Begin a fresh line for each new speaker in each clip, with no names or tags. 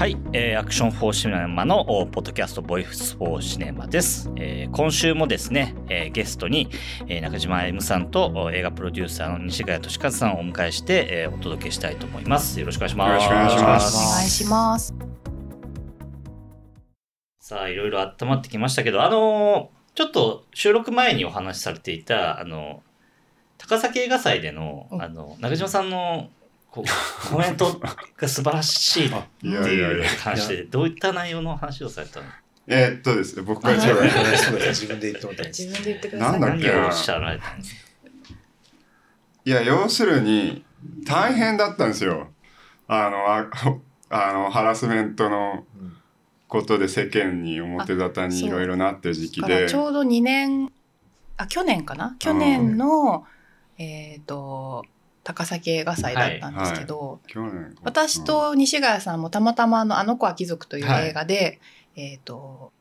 はい、えーアクション・フォー・シネマのおポッドキャスト、ボイス・フォー・シネマです。えー今週もですね、えーゲストに、えー中島 M さんとお映画プロデューサーの西ヶ谷俊和さんをお迎えして、えーお届けしたいと思います。よろしくお願いします。
よろしくお願いします
お願いします。
さあ、いろいろ温まってきましたけど、あのーちょっと収録前にお話しされていた、あの、高崎映画祭での、
うん
あの、中島さんのこうコメントが素晴らしいって
いやいやい
いう
や。
話で、どういった内容の話をされたの？
えーっとですね、僕が
自分で言ってもらったんです。
自分で言ってください。
なんだっけ？
何をおっしゃられたんですか？
いや、要するに、大変だったんですよ。あの、ああの、ハラスメントの
うん。
ことで世間に表沙汰にいろいろなってる時期で。
ちょうど2年、あ、去年かな？去年の、えっ、と、高崎映画祭だったんですけど、
去年
私、と西ヶ谷さんもたまたまあの、あの子は貴族という映画で、えっ、と、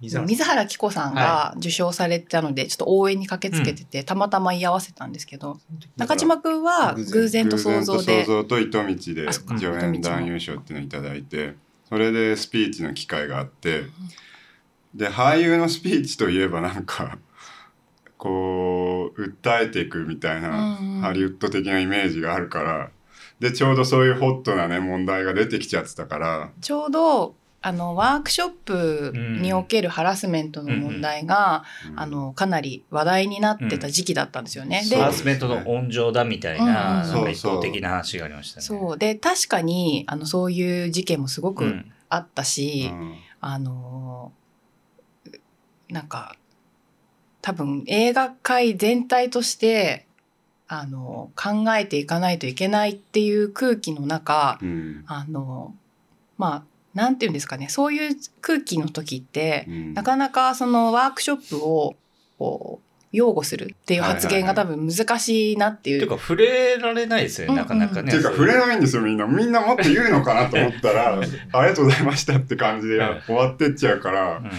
水原。
希子さんが受賞されたので、ちょっと応援に駆けつけてて、たまたま居合わせたんですけど、中島くんは
偶然
と想像で
偶然と想像と糸道で助演男優賞っていうのをいただいてそれでスピーチの機会があってで俳優のスピーチといえばなんかこう訴えていくみたいな
うんうん。
ハリウッド的なイメージがあるから。でちょうどそういうホットなね問題が出てきちゃってたから。
ちょうどあのワークショップにおけるハラスメントの問題が、
うん。
あのかなり話題になってた時期だったんですよね。で
そう
ハラスメントの温情だみたいな、
うん
なんか一方的な話がありましたね。
そう。で確かにあのそういう事件もすごく
うん。
あったし、
うん。
あのなんか多分映画界全体としてあの考えていかないといけないっていう空気の中、
うん。
あのまあなんていうんですかね。そういう空気の時って、
うん。
なかなかそのワークショップをこう擁護するっていう発言が多分難しいなっていう。
っていうか、触れられないですよね、
うん
なかなかね。
っていうか触れないんですよみんな。みんなもっと言うのかなと思ったらありがとうございましたって感じで
はい
終わってっちゃうから、
うん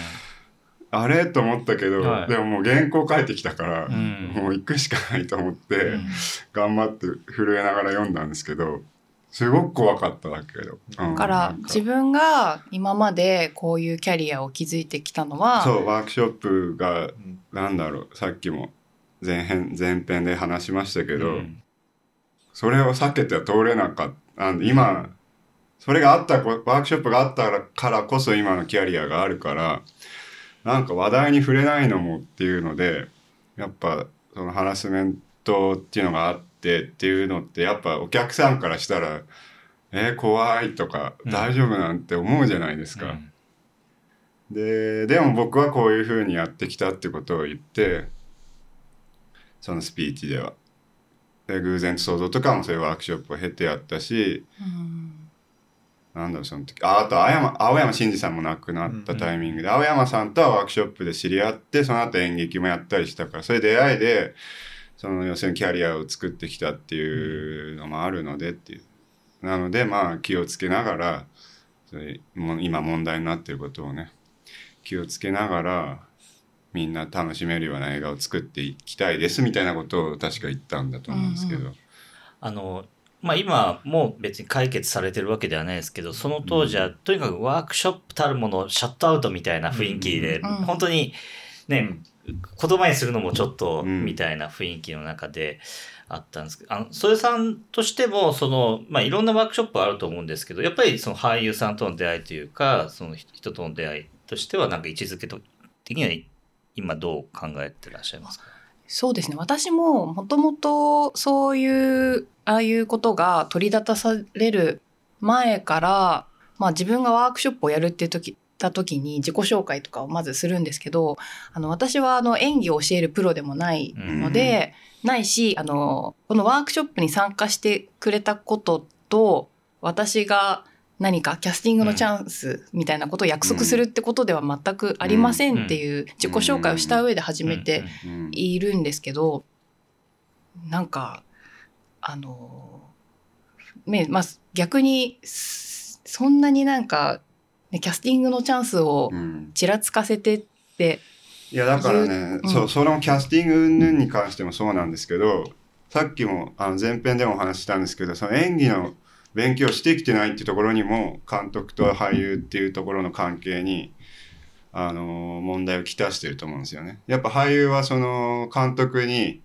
あれ？と思ったけど、
はい。
でももう原稿書いてきたから、
ん。
もう行くしかないと思って、
うん。
頑張って震えながら読んだんですけどすごく怖かっただけど、うん。
だから自分が今までこういうキャリアを築いてきたのは
そうワークショップが
うん。
なんだろうさっきも前編前編で話しましたけど、
うん。
それを避けては通れなかった。あの今それがあったこワークショップがあったからこそ今のキャリアがあるからなんか話題に触れないのもっていうのでやっぱそのハラスメントっていうのがあってっていうのってやっぱお客さんからしたら「えー怖い」とか「
うん
大丈夫」なんて思うじゃないですか。
うん
ででも僕はこういうふうにやってきたってことを言ってそのスピーチでは。で偶然と想像とかもそういうワークショップを経てやったし
うん
なんだろうその時ああと青山青山真司さんも亡くなったタイミングで、青山さんとはワークショップで知り合ってその後演劇もやったりしたからそういう出会いでその要するにキャリアを作ってきたっていうのもあるのでっていう。なのでまあ気をつけながらそれもう今問題になっていることをね気をつけながらみんな楽しめるような映画を作っていきたいですみたいなことを確か言ったんだと思うんですけど、
うん。
あの、まあ今もう別に解決されてるわけではないですけど、その当時はとにかくワークショップたるものをシャットアウトみたいな雰囲気で、
うん。
本当にね、言葉にするのもちょっと
うん
みたいな雰囲気の中であったんですけど、あの、岨手さんとしても、その、まあいろんなワークショップあると思うんですけど、やっぱりその俳優さんとの出会いというか、その人との出会いとしてはなんか位置づけと的には今どう考えてらっしゃいますか？
そうですね。私ももともとそういうああいうことが取り沙汰される前から、まあ、自分がワークショップをやるっていう時た時に自己紹介とかをまずするんですけどあの私はあの演技を教えるプロでもないので、ないしあのこのワークショップに参加してくれたことと私が何かキャスティングのチャンスみたいなことを約束するってことでは全くありませんっていう自己紹介をした上で始めて
うん。
いるんですけどなんかあのねまあ逆にすそんなになんか、ね、キャスティングのチャンスを
うん
ちらつかせてって
いやだからね、
うん
そうそのキャスティング云々に関してもそうなんですけどさっきもあの前編でもお話ししたんですけどその演技の勉強してきてないっていうところにも監督と俳優っていうところの関係にあの問題をきたしてると思うんですよね。やっぱ俳優はその監督に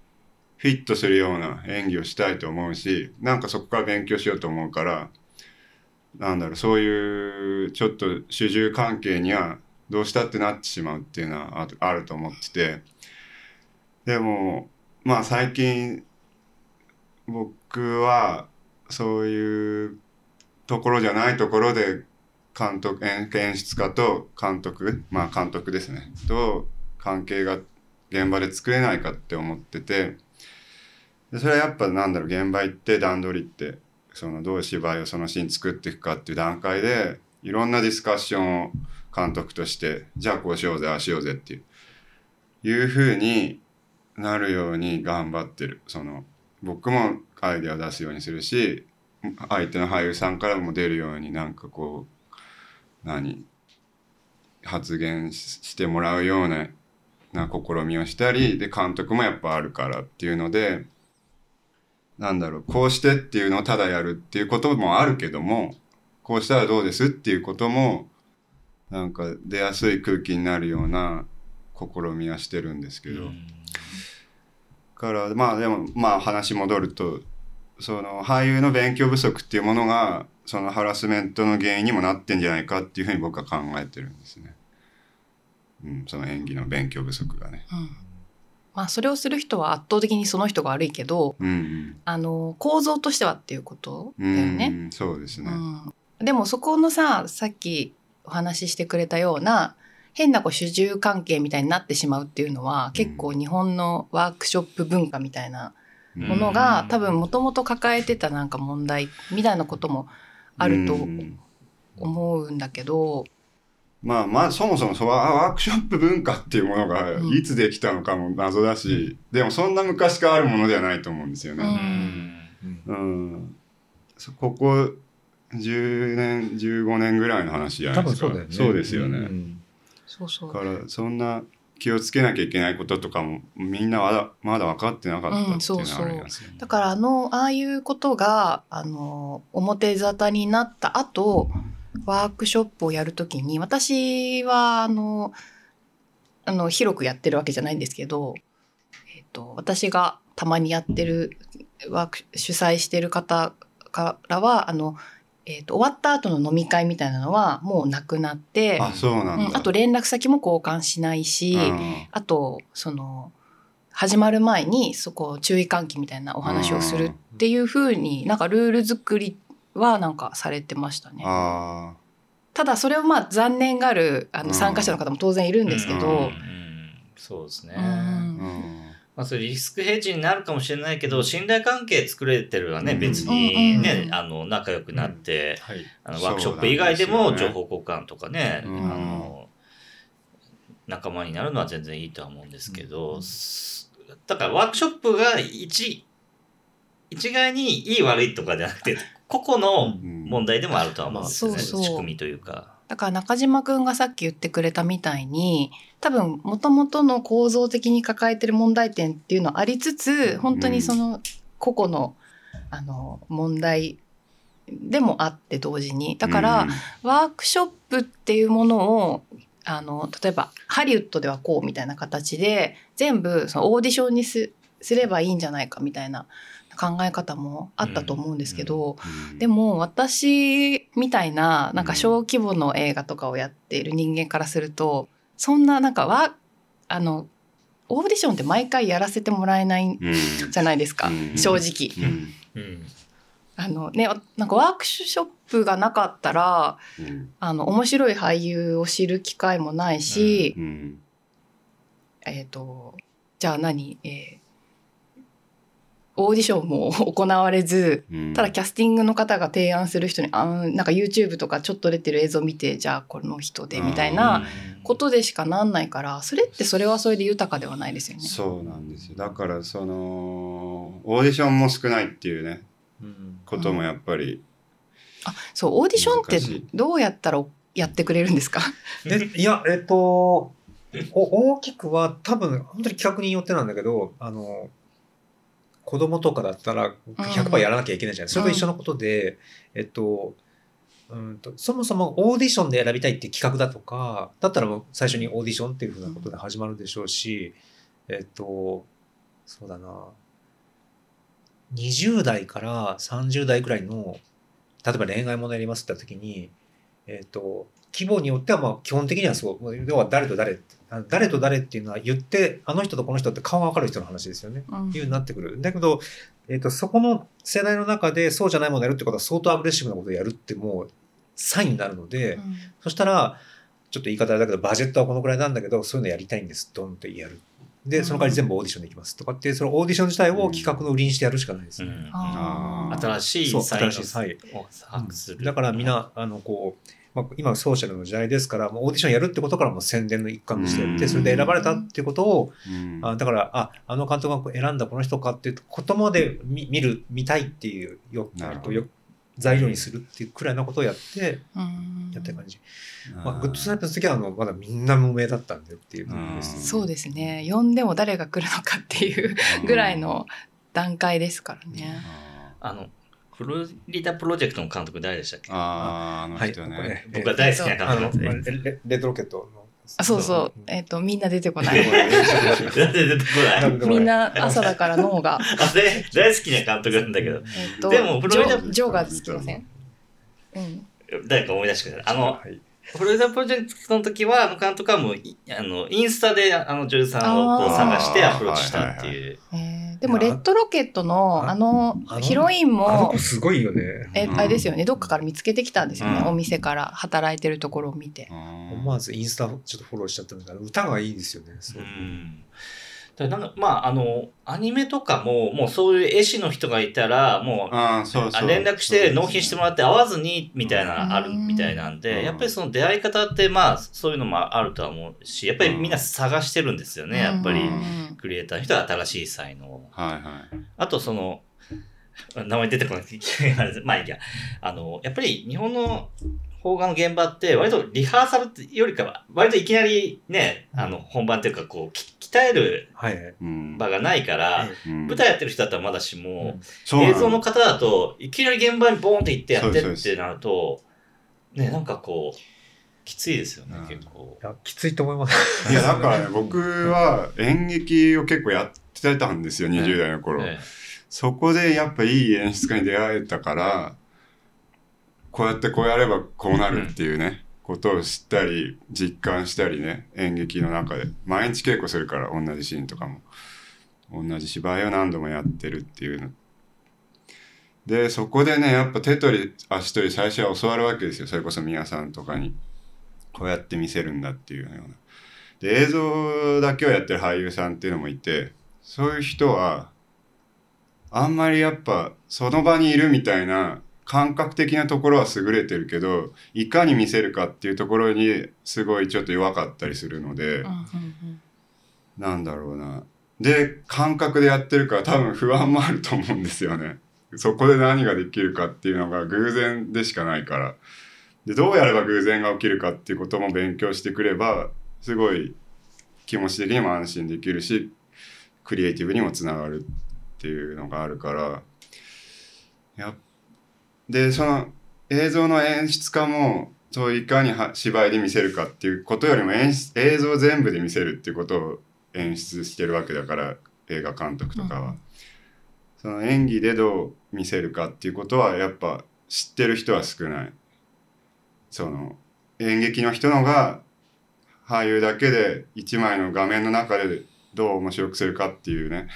フィットするような演技をしたいと思うしなんかそこから勉強しようと思うからなんだろうそういうちょっと主従関係にはどうしたってなってしまうっていうのはあると思っててでもまあ最近僕はそういうところじゃないところで監督演演出家と監督まあ監督ですねと関係が現場で作れないかって思っててでそれはやっぱなんだろう現場行って段取りってそのどう芝居をそのシーン作っていくかっていう段階でいろんなディスカッションを監督としてじゃあこうしようぜああしようぜっていういうふうになるように頑張ってる。その僕もアイデアを出すようにするし相手の俳優さんからも出るようになんかこう何発言してもらうようなな試みをしたりで監督もやっぱあるからっていうのでなんだろうこうしてっていうのをただやるっていうこともあるけどもこうしたらどうですっていうこともなんか出やすい空気になるような試みはしてるんですけど、からまあでもまあ話戻るとその俳優の勉強不足っていうものがそのハラスメントの原因にもなってんじゃないかっていうふうに僕は考えてるんですね。うん、その演技の勉強不足がね。
うんまあ、それをする人は圧倒的にその人が悪いけど
うんうん、
あの構造としてはっていうことだよね。
うんそうですね。
うん、でもそこのささっきお話ししてくれたような変なこう主従関係みたいになってしまうっていうのは、結構日本のワークショップ文化みたいな
うん
ものが、多分もともと抱えてたなんか問題みたいなこともあると
うん。
思うんだけど、
まあまあそもそもそうワークショップ文化っていうものが
うん。
いつできたのかも謎だし、でもそんな昔からあるものではないと思うんですよ
う
ね。
ん。
うん、そここ10年15年ぐらいの話じゃな
多
いですか。
分そうね。
そうですよね、
ん
そうそう。
だからそんな気をつけなきゃいけないこととかもみんなまだまだ分かってなかったっていうのはありますよね。
だからあのああいうことがあの表沙汰になった後ワークショップをやるときに私はあのあの広くやってるわけじゃないんですけど、えっと私がたまにやってるワーク主催してる方からはあの、えっと終わった後の飲み会みたいなのはもうなくなって
あそうなんだ。
うんあと連絡先も交換しないし。
うん
あとその始まる前にそこ注意喚起みたいなお話をするっていうふうになんかルール作りはなんかされてましたね。
あ
ただそれをまあ残念がるあ
うん。
の参加者の方も当然いるんですけど、
うん
うんそうですね。まあ、それリスクヘッジになるかもしれないけど信頼関係作れてるはね、
うん。
別にね、あの仲良くなって、
はい。
あのワークショップ以外でも情報交換とかね、
うん。
あの仲間になるのは全然いいとは思うんですけど、だからワークショップが一一概にいい悪いとかじゃなくて個々の
うん。
問題でもあるとは思うんですよね、
そうそう。
仕組みというか。
だから中島くんがさっき言ってくれたみたいに多分もともとの構造的に抱えてる問題点っていうのはありつつ本当にその個々のあの問題でもあって同時に。だから、
うん。
ワークショップっていうものをあの例えばハリウッドではこうみたいな形で全部そのオーディションにすすればいいんじゃないかみたいな考え方もあったと思うんですけど、
うん
でも私みたいななんか小規模の映画とかをやっている人間からするとそんななんかわあのオーディションって毎回やらせてもらえないん
うん。
じゃないですか、
うん
正直。
うん。
うん。
あのね、なんかワークショップがなかったら
うん。
あの面白い俳優を知る機会もないし、
うん。
えっ、とじゃあ何、えーオーディションも行われず
うん。
ただキャスティングの方が提案する人にあーなんか YouTube とかちょっと出てる映像見てじゃあこの人でみたいなことでしかなんないからそれってそれはそれで豊かではないですよね。
そうなんですよ。だからそのオーディションも少ないっていうね
うん。
こともやっぱり、
あそうオーディションってどうやったらやってくれるんですか？
でいや、えっと、お大きくは多分、本当に企画によってなんだけど、あの、子供とかだったら100%やらなきゃいけないじゃない、それと一緒のことで、えっと、うんとそもそもオーディションで選びたいっていう企画だとかだったらもう最初にオーディションっていうふうなことで始まるでしょうし、えっとそうだな。20代から30代くらいの例えば恋愛ものやりますって言った時に、えっと規模によってはまあ基本的にはそう要は誰と誰あ誰と誰っていうのは言ってあの人とこの人って顔が分かる人の話ですよね。
うん
いうになってくる。だけど、えっとそこの世代の中でそうじゃないものをやるってことは相当アグレッシブなことをやるってもうサインになるので、
うん
そしたらちょっと言い方あれだけどバジェットはこのくらいなんだけどそういうのやりたいんですドンってやる。でその代わり全部オーディションでいきますとかってそのオーディション自体を企画の売りにしてやるしかないですね。
うん新し
そ
いう才
新しい才
能を把握する。
だからみんなあのこう、まあ、今ソーシャルの時代ですからもうオーディションやるってことからもう宣伝の一環としてやって
うん。
それで選ばれたっていうことを
うん。
あだからああの監督が選んだこの人かっていうことまで見見る見たいっていうよ
なるほど。
とよ材料にするっていうくらいなことをやって
うん。
やってる感じ、まあ、グッド・ストライプスの時はあのまだみんな無名だったんでっていう感じです、
うん。
そうですね。呼んでも誰が来るのかっていうぐらいの段階ですからね。
あの、フロリダプロジェクトの監督誰でしたっけ？
あーあの
はい、
人ね。
ね
僕が大好きな監督で。
レッドロケットの
あそうそう、えっ、とみんな出てこな
はい
い？
なんで出てこない？
みんな朝だから脳が。
あれ大好きな監督なんだけど、
えっと
でもフロリダ
ジョジョーがつきません。うん。
誰か思い出してください。あの、
はい
フロリダプロジェクトの時は、あの監督はもうい、あの、インスタであの女優さんをこう探してアプローチしたっていう。
えーでもレッドロケットの
あ
あのヒロインも
子すごいよね。
え
うん。
あれですよね。どっかから見つけてきたんですよね、
うん。
お店から働いてるところを見て。
思わずインスタちょっとフォローしちゃったんだけど歌がいいですよね。そう。
うんだからなんかまああのアニメとかももうそういう絵師の人がいたらもう
そうそう。
あ連絡して納品してもらって会わずにみたいな
うん。
あるみたいなんで、
うん。
やっぱりその出会い方ってまあそういうのもあるとは思うしやっぱりみんな探してるんですよね、やっぱり。
うん。
クリエイターの人は新しい才能を。
はいはい。
あとその名前出てこない。まあいいや。あのやっぱり日本の邦画の現場って割とリハーサルってよりかは割といきなりねあの本番っていうかこうき鍛える
はいはい。
うん。
場がないから、
うん。
舞台やってる人だったらまだしも、
そう
映像の方だといきなり現場にボーンって行ってやってってなるとねなんかこうきついですよね、
うん。
結構。
いやきついと思います。
いや、だからね、僕は演劇を結構やってたんですよ、20代の頃。
ね
そこでやっぱいい演出家に出会えたから、こうやってこうやればこうなるっていうね、ことを知ったり、実感したりね、演劇の中で。毎日稽古するから、同じシーンとかも。同じ芝居を何度もやってるっていうの。で、そこでね、やっぱ手取り足取り最初は教わるわけですよ。それこそ宮さんとかに。こうやって見せるんだっていうような。で、映像だけをやってる俳優さんっていうのもいて、そういう人は、あんまりやっぱその場にいるみたいな感覚的なところは優れてるけどいかに見せるかっていうところにすごいちょっと弱かったりするので、なんだろうな。で感覚でやってるから多分不安もあると思うんですよね。そこで何ができるかっていうのが偶然でしかないから。でどうやれば偶然が起きるかっていうことも勉強してくればすごい気持ち的にも安心できるしクリエイティブにもつながるっていうのがあるからやでその映像の演出家もそういかには芝居で見せるかっていうことよりも演出映像全部で見せるっていうことを演出してるわけだから映画監督とかは、
うん。
その演技でどう見せるかっていうことはやっぱ知ってる人は少ない。その演劇の人のが俳優だけで一枚の画面の中でどう面白くするかっていうね。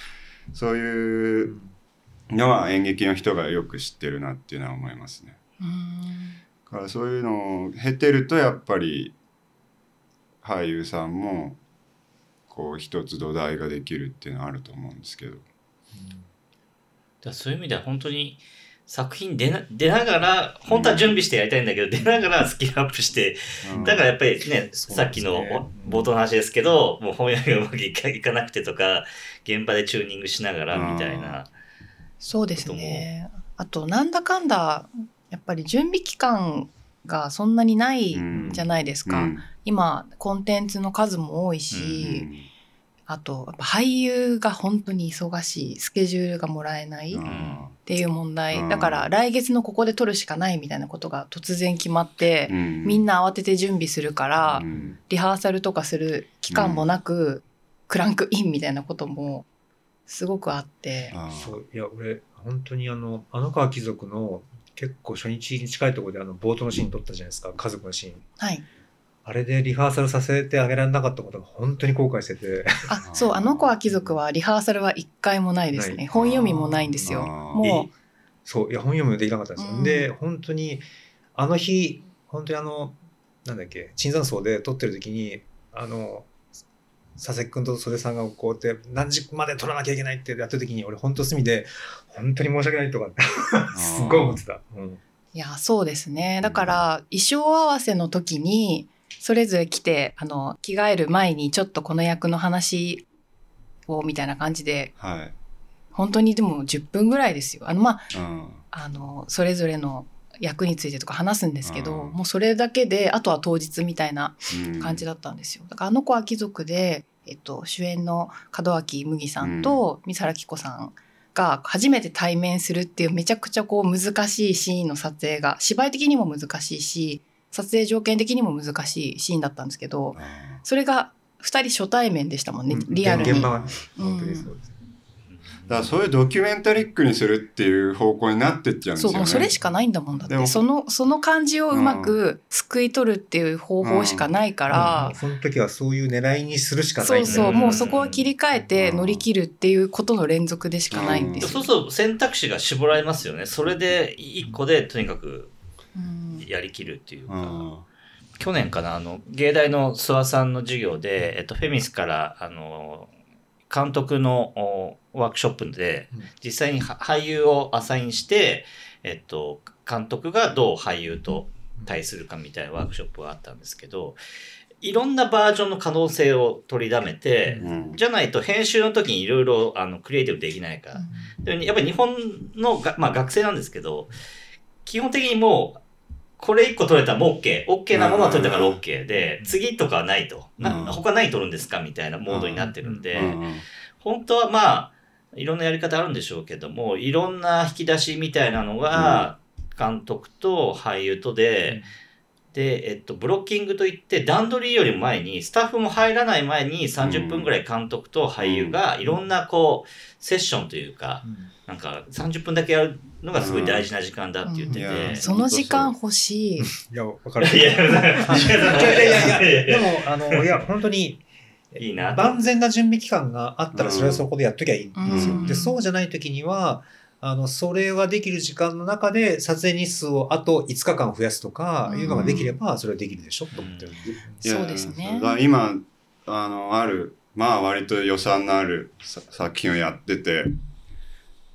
そういうのは演劇の人がよく知ってるなっていうのは思いますね。
うん
だからそういうのを経てるとやっぱり俳優さんもこう一つ土台ができるっていうのはあると思うんですけど。
だからそういう意味では本当に作品出な出ながら本当は準備してやりたいんだけど、出ながらスキルアップして
うん
だからやっぱりね、
ね
さっきのお冒頭の話ですけど、もう翻訳がうまくいかいかなくてとか、現場でチューニングしながらみたいな。
そうですね。あとなんだかんだやっぱり準備期間がそんなにないじゃないですか。
うん。
今コンテンツの数も多いし、あとやっぱ俳優が本当に忙しい。スケジュールがもらえない。っ
あ
ていう問題、
うん。
だから来月のここで撮るしかないみたいなことが突然決まってみんな慌てて準備するから、
うん。
リハーサルとかする期間もなく、クランクインみたいなこともすごくあって。
そういや俺本当にあのあの川貴族の結構初日に近いところであの冒頭のシーン撮ったじゃないですか。家族のシーン。
はい。
あれでリハーサルさせてあげられなかったことが本当に後悔してて。
あ、そう、あの子は貴族はリハーサルは一回もないですね。本読みもないんですよ。も
そういや本読むのできなかったんですよ、
うん。
で本当にあの日本当にあのなんだっけ椿山荘で撮ってる時にあの佐々木君と袖さんがこうやって何時まで撮らなきゃいけないってやった時に俺本当隅で本当に申し訳ないとかすっごい思ってた、うん。
う、いや、そうですね。だから、衣装合わせの時に、それぞれ来て、あの、着替える前にちょっとこの役の話を、みたいな感じで、
はい。
本当にでも10分ぐらいですよ。あの、まあ、
うん。
あの、それぞれの役についてとか話すんですけど、
うん。
もうそれだけで、あとは当日みたいな
うん。
感じだったんですよ。だからあの子は貴族で、えっと、主演の門脇麦さんと三原希子さんが初めて対面するっていうめちゃくちゃこう難しいシーンの撮影が芝居的にも難しいし撮影条件的にも難しいシーンだったんですけど
あ
それが2人初対面でしたもんね、
うん。
リアルに。
現場がね。
うん。
本当にそうです、
ーだからそういうドキュメンタリックにするっていう方向になってっちゃうんですよね。
そうもうそれしかないんだもんだっ
でも
てそのその感じをうまくすくい取るっていう方法しかないから、
うん。その時はそういう狙いにするしかないう
そそう、
うん。
もうそこは切り替えて乗り切るっていうことの連続でしかないんですよ。
そうそう選択肢が絞られますよね。それで一個でとにかく
うん。
やりきるっていうか、
うん。
去年かなあの芸大の諏訪さんの授業で、えっと、フェミスからあの監督のおワークショップで
うん。
実際には俳優をアサインして、えっと、監督がどう俳優と対するかみたいなワークショップがあったんですけどいろんなバージョンの可能性を取りだめて、
うん。
じゃないと編集の時にいろいろあのクリエイティブできないから。でやっぱり日本のが、まあ、学生なんですけど基本的にもうこれ1個取れたらもう OK。OK なものは取れたから OK で、次とかはないと。な
うん。
他何取るんですかみたいなモードになってるんで、本当はまあ、いろんなやり方あるんでしょうけども、いろんな引き出しみたいなのが、監督と俳優とで、で、えっと、ブロッキングといって、段取りよりも前に、スタッフも入らない前に30分ぐらい監督と俳優がいろんなこう、セッションというか、なんか30分だけやるのがすごい大事な時間だって言って
うんい
て。
や
その時間欲しい。
いや、わかる。
いやいやいや。いや
いやいや。でも、あの、いや、本当に、
いいな。
万全な準備期間があったら、それはそこでやっときゃいいんですよ。
うん。
で、そうじゃない時には、あの、それができる時間の中で、撮影日数をあと5日間増やすとか、いうのができれば、それはできるでしょ、と思ってるんで。
いや
そうですね。
今あのあるまあ割と予算のあるさ作品をやってて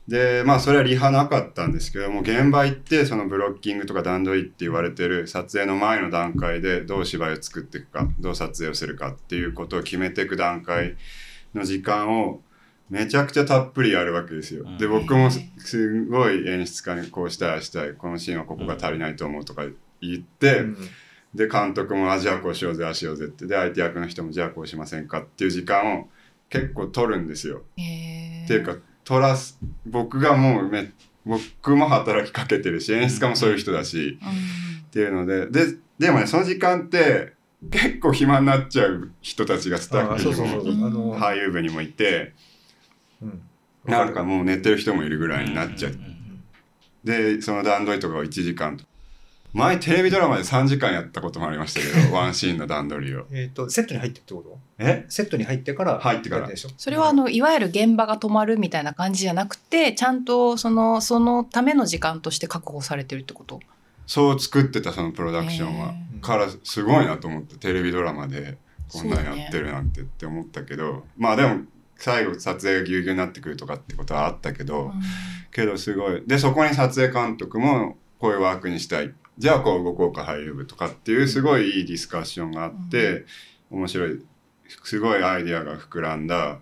でまあそれはリハなかったんですけども現場行ってそのブロッキングとか段取りって言われてる撮影の前の段階でどう芝居を作っていくかどう撮影をするかっていうことを決めていく段階の時間をめちゃくちゃたっぷりやるわけですよ。で
うん
僕もすすごい演出家にこうしたいしたいこのシーンはここが足りないと思うとか言って、
うん
で監督も「あじゃあこうしようぜああしようぜ」ってで相手役の人も「じゃあこうしませんか」っていう時間を結構取るんですよ。っていうか取らす僕がもうめ僕も働きかけてるし演出家もそういう人だし、っていうのでででもねその時間って結構暇になっちゃう人たちがスタッ
あ
フに。も俳優部にもいて
うん。
なんかもう寝てる人もいるぐらいになっちゃう
うんうんうん。
でその段取りとかを1時間と前テレビドラマで3時間やったこともありましたけど ワンシーンの段取りを。
えっと、セットに入ってってこと？
え？
セットに入ってから。
入ってから。
でしょ？
それはあ、のいわゆる現場が止まるみたいな感じじゃなくてちゃんとそのそのための時間として確保されてるってこと？
そう作ってたそのプロダクションは。からすごいなと思ってテレビドラマでこんなんやってるなんてって思ったけど、まあでも最後撮影がぎゅうぎゅうになってくるとかってことはあったけど、けどすごい。でそこに撮影監督もこういうワークにしたいじゃあこう動こうか俳優部とかっていうすごいいいディスカッションがあって、面白いすごいアイディアが膨らんだ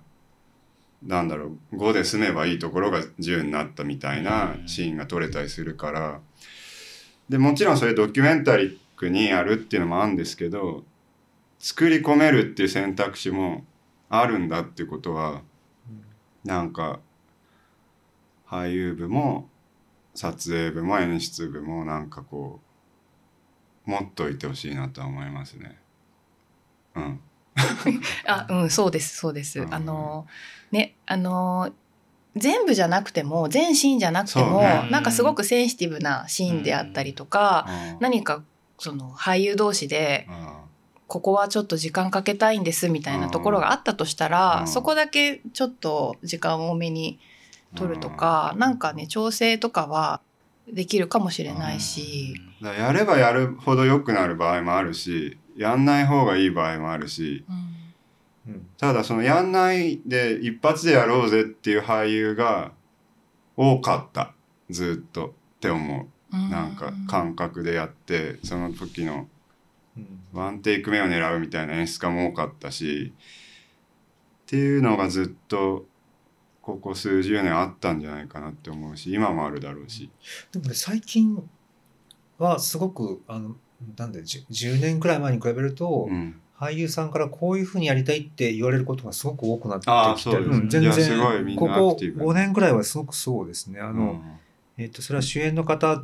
なんだろう5で済めばいいところが10になったみたいなシーンが撮れたりするから。でもちろんそれドキュメンタリックにやるっていうのもあるんですけど作り込めるっていう選択肢もあるんだってことはなんか俳優部も撮影部も演出部もなんかこう持っといてほしいなとは思いますね。うん、
あうんそうですそうです、
うん。
あのねあの全部じゃなくても全シーンじゃなくても、
ね。
なんかすごくセンシティブなシーンであったりとか、
うん。
何かその俳優同士でここはちょっと時間かけたいんですみたいなところがあったとしたら、
うん。
そこだけちょっと時間多めに取るとか、なんかね調整とかはできるかもしれないし、
だからやればやるほど良くなる場合もあるしやんない方がいい場合もあるし。
うん。
ただそのやんないで一発でやろうぜっていう俳優が多かった。ずっとって思う。なんか感覚でやってその時の
うん。
ワンテイク目を狙うみたいな演出家も多かったし。っていうのがずっとここ数十年あったんじゃないかなって思うし今もあるだろうし。
でもね最近はすごくあのなんで 10, 10年くらい前に比べると、
うん。
俳優さんからこういうふうにやりたいって言われることがすごく多くなってきて
そう
ん全然。ここ
アクティブ。
5年くらいはすごくそうですね。あの、
うん。
えっとそれは主演の方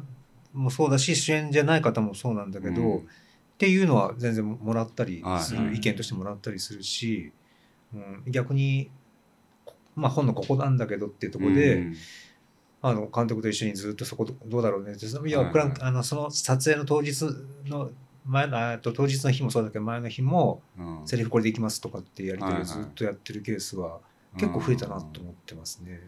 もそうだし主演じゃない方もそうなんだけど、
うん。
っていうのは全然もらったりする、
はい。
意見としてもらったりするし、うん、逆に、まあ、本のここなんだけどっていうところで、
うん。
あの監督と一緒にずっとそこどうだろうね。っていや、
はい
プランあのその撮影の当日の前のあと当日の日もそうだけど前の日も
うん。
セリフこれでいきますとかってやり取りをずっとやってるケースは結構増えたなと思ってますね。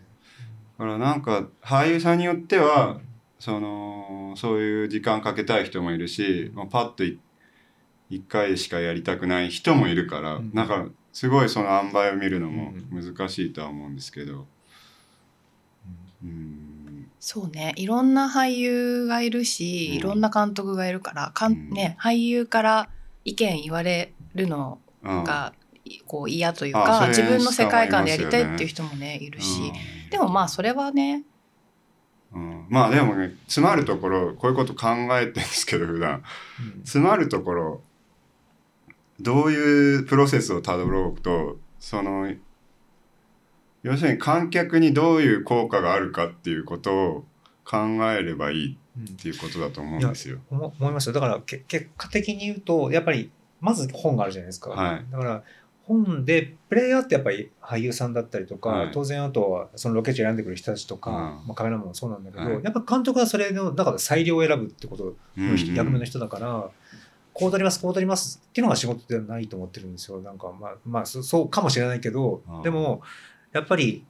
だからなんか俳優さんによってはそのそういう時間かけたい人もいるしもうパッとい一回しかやりたくない人もいるから、
うん。
なんかすごいその塩梅を見るのも難しいとは思うんですけど、うん、
そうね。いろんな俳優がいるし、
うん。
いろんな監督がいるからかん、
うん。
ね、俳優から意見言われるの
うん。
がこう嫌という
あ
か自分の世界観でやりたいっていう人もねいるし、
うん。
でもまあそれはね
うん。まあでもね詰まるところこういうこと考えてるんですけど普段。
うん。
詰まるところどういうプロセスをたどろうとその要するに観客にどういう効果があるかっていうことを考えればいい
うん
っていうことだと思うんですよ。
思思います。よだからけ結果的に言うとやっぱりまず本があるじゃないですか、
はい
だから本でプレイヤーってやっぱり俳優さんだったりとか、
はい。
当然あとはそのロケ地を選んでくる人たちとか、
うん。
まあ、カメラマンもそうなんだけど、
はい。
やっぱ監督はそれのだから裁量を選ぶってことの人、
うん。
役目の人だからこう撮りますこう撮りますっていうのが仕事ではないと思ってるんですよ。なんかまあまあそそうかもしれないけど、
うん。
でもやっぱり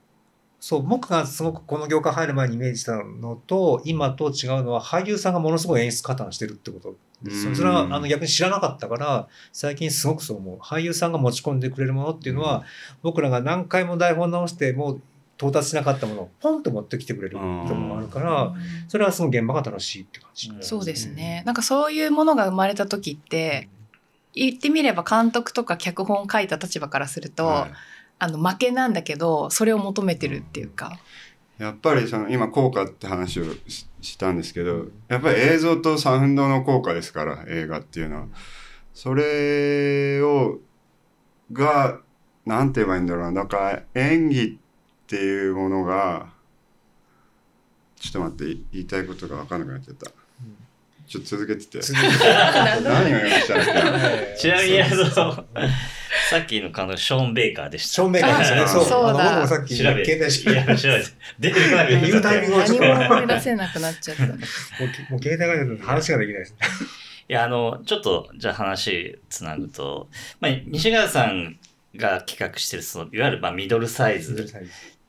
そう僕がすごくこの業界入る前にイメージしたのと今と違うのは俳優さんがものすごい演出加担してるってことそれはあの逆に知らなかったから最近すごくそう思う。俳優さんが持ち込んでくれるものっていうのは、僕らが何回も台本直してもう到達しなかったものをポンと持ってきてくれることもあるから、それはその現場が楽しいって感じ、
うん
そうですね。なんかそういうものが生まれた時って言ってみれば監督とか脚本を書いた立場からすると、
はい。
あの負けなんだけどそれを求めてるっていうか、
やっぱりその今効果って話をししたんですけどやっぱり映像とサウンドの効果ですから映画っていうのは。それをがなんて言えばいいんだろうな。だから演技っていうものがちょっと待ってい言いたいことが分かんなくなっちゃったちょっと続けてて 何を言いましたっけ
ちなみにあのさっきの彼女ショーン・ベイカーでした。
正面からですね。そう。
そうだ
あの僕もさっき
調べ
携帯し
いや、調べて。出てこなく
言うタイミング
何も思い出せなくなっちゃった。
も うもう携帯がないと話ができないです。
いや、あの、ちょっと、じゃあ話つなぐと、まあ、西川さんが企画してる、その、いわゆる、まあ、ミドルサイズ、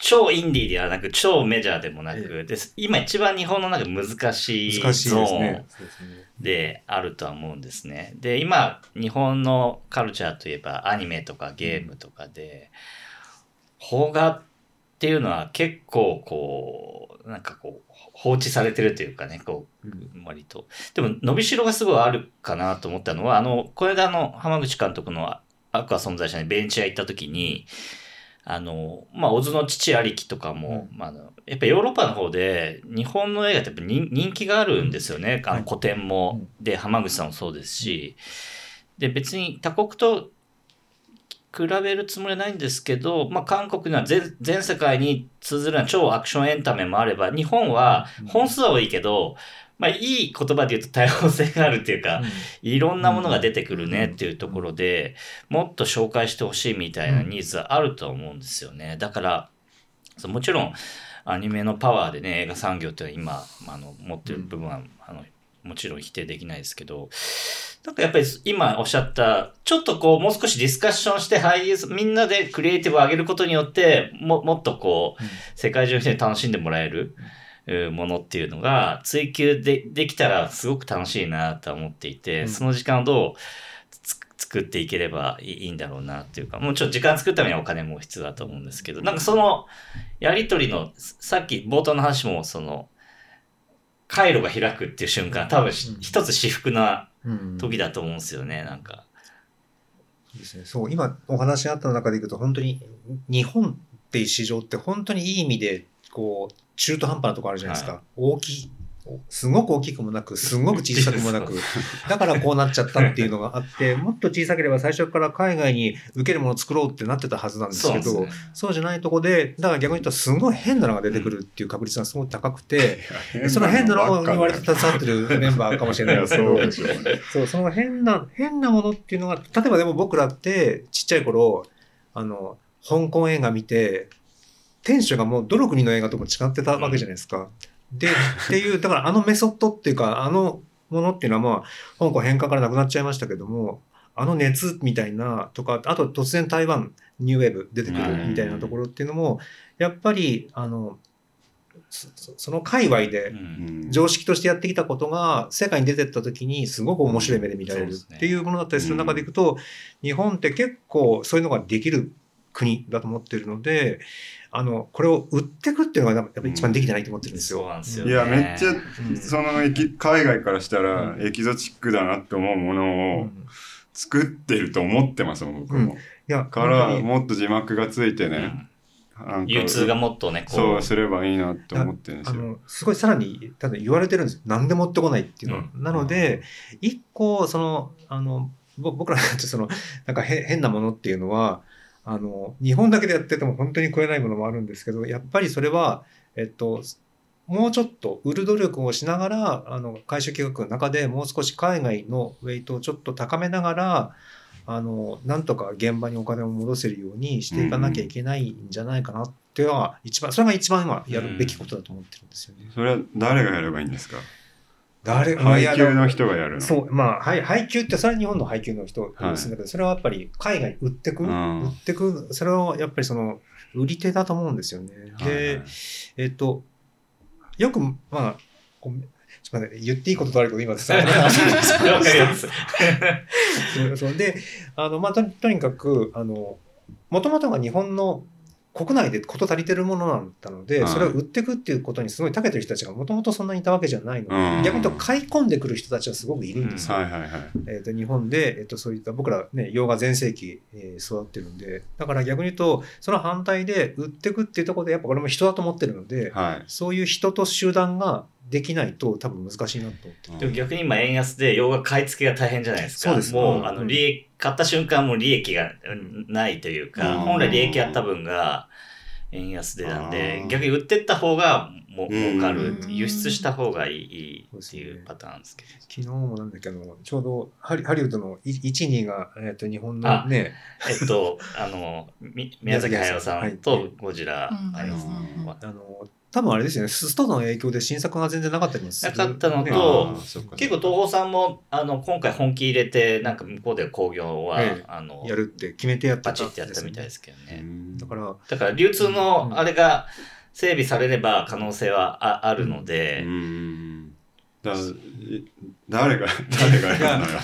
超インディーではなく、超メジャーでもなく、です今一番日本の中で難しいゾーン
で
あるとは思うんですね。で、今、日本のカルチャーといえばアニメとかゲームとかで、邦画っていうのは結構こう、なんかこう、放置されてるというかね、こう、割と。でも、伸びしろがすごいあるかなと思ったのは、あの、これ間の浜口監督のアクア存在者にベンチ屋行った時に、あの、まあ、小津の父ありきとかも、まああの、やっぱヨーロッパの方で日本の映画ってやっぱ人人気があるんですよね。あの古典も。で、浜口さんもそうですし。で、別に他国と比べるつもりはないんですけど、まあ、韓国には全全世界に通ずるような超アクションエンタメもあれば、日本は本数は多いけど、まあ、いい言葉で言うと多様性があるっていうか、いろんなものが出てくるねっていうところで、もっと紹介してほしいみたいなニーズはあると思うんですよね。だから、もちろん、アニメのパワーでね、映画産業っていうのは今、あの、持ってる部分は、あの、もちろん否定できないですけど、なんかやっぱり今おっしゃった、ちょっとこう、もう少しディスカッションして俳優、みんなでクリエイティブを上げることによって、ももっとこう、世界中の人に楽しんでもらえる。うものっていうのが追求でできたらすごく楽しいなとは思っていて、
うん
その時間をどうつ作っていければいいんだろうなっていうかもちろん時間作るためにはお金も必要だと思うんですけどなんかそのやり取りのさっき冒頭の話もその回路が開くっていう瞬間多分し
うん
一つ至福な
うん
時だと思うんですよねなんか。
そうですね。そう、今お話あった中でいくと、本当に日本っていう市場って本当にいい意味で、こう、中途半端なところあるじゃないですか。大きい。すごく大きくもなく、すごく小さくもなく、だからこうなっちゃったっていうのがあって、もっと小さければ最初から海外に受けるものを作ろうってなってたはずなんですけど、
そうね。
じゃないとこで、だから逆に言うとすごい変なのが出てくるっていう確率がすごい高くて、その変なのに割と携わってるメンバーかもしれないですけど、
そうね。
そう、その変な、変なものっていうのが、例えばでも僕らってちっちゃい頃、あの、香港映画見て、テンションがもうどの国の映画とも違ってたわけじゃないですか。で、っていう、だからあのメソッドっていうか、あのものっていうのはまあ、香港返還からなくなっちゃいましたけども、あの熱みたいなとか、あと突然台湾ニューウェーブ出てくるみたいなところっていうのも、やっぱり、あの、その界隈で
うん。
常識としてやってきたことが世界に出てった時にすごく面白い目で見られるっていうものだったりする中でいくと、日本って結構そういうのができる国だと思ってるので、あの、これを売っていくっていうのがやっぱり一番できてないと思ってるんです
そう
よ。
なんですよね。
いや、めっちゃ、
うん
その海外からしたら
うん
エキゾチックだなって思うも
う
のを
ん
作ってると思ってますもん、僕も。
いや、
から、もっと字幕がついてね、
流通がもっとね、こ
そうすればいいなって思ってるんですよ。
あの、すごいさらに、ただ言われてるんです。何でも持ってこないっていうのは。
うん
なので、一個、その、あの、ぼ僕らなんてその、なんかへ変なものっていうのは、あの、日本だけでやってても本当に食えないものもあるんですけど、やっぱりそれは、えっと、もうちょっと売る努力をしながら、あの、回収企画の中でもう少し海外のウェイトをちょっと高めながら、あの、なんとか現場にお金を戻せるようにしていかなきゃいけないんじゃないかなっていうのは、一番、それが一番今やるべきことだと思ってるんですよね。
それは誰がやればいいんですか？
誰
配給の人がやるの？
そう、まあ、はい、配給って、それは日本の配給の人ですんだけど、それはやっぱり海外に売ってく、
うん。
売ってく、それはやっぱりその、売り手だと思うんですよね。で、
はいはい。
えっと、よく、まあ、ごめんちょっと待って、言っていいこととあるけど、今さ、
わかります。
そうで、あの、まあ、ととにかく、あの、もともとが日本の国内で事足りてるものだったので、
はい
それを売っていくっていうことにすごい長けてる人たちがもともとそんなにいたわけじゃないので、
うん
逆に言うと買い込んでくる人たちはすごくいるんですよ。
はいはいはい。
えー、と日本で、えー、とそういった僕らね洋画全盛期、えー育ってるんでだから逆に言うとその反対で売っていくっていうところでやっぱこれも人だと思ってるので、
はい。
そういう人と集団ができないと多分難しいなと思って
でも逆に今円安で洋画買い付けが大変じゃないですか。
そうです
もう、
うん
あの、利益、買った瞬間もう利益がうんないというか、
うん。
本来利益あった分が円安でなんで逆に売ってった方がも
うん。
儲かる、
うん
輸出した方がいいっていうパターンですけど。
昨日もなんだっけあのちょうどハリハリウッドの1、2が、えー、と日本のね。
えっと、あの、み宮崎駿さんとゴジラ
うん。
あります
うん
まあ
あの多分あれですよね。スストの影響で新作が全然なかったりもする。
なかったの
ね。
と結構東宝さんもあの今回本気入れてなんか向こうで興行は、
ええ。
あの
やるって決めてやって
バチってやったみたいですすけど
う
ね。
ん。
だから
だから流通
うん。
のあれが整備されれば可能性はああるの
う
で、
ん。だい誰が、誰がやるのよ。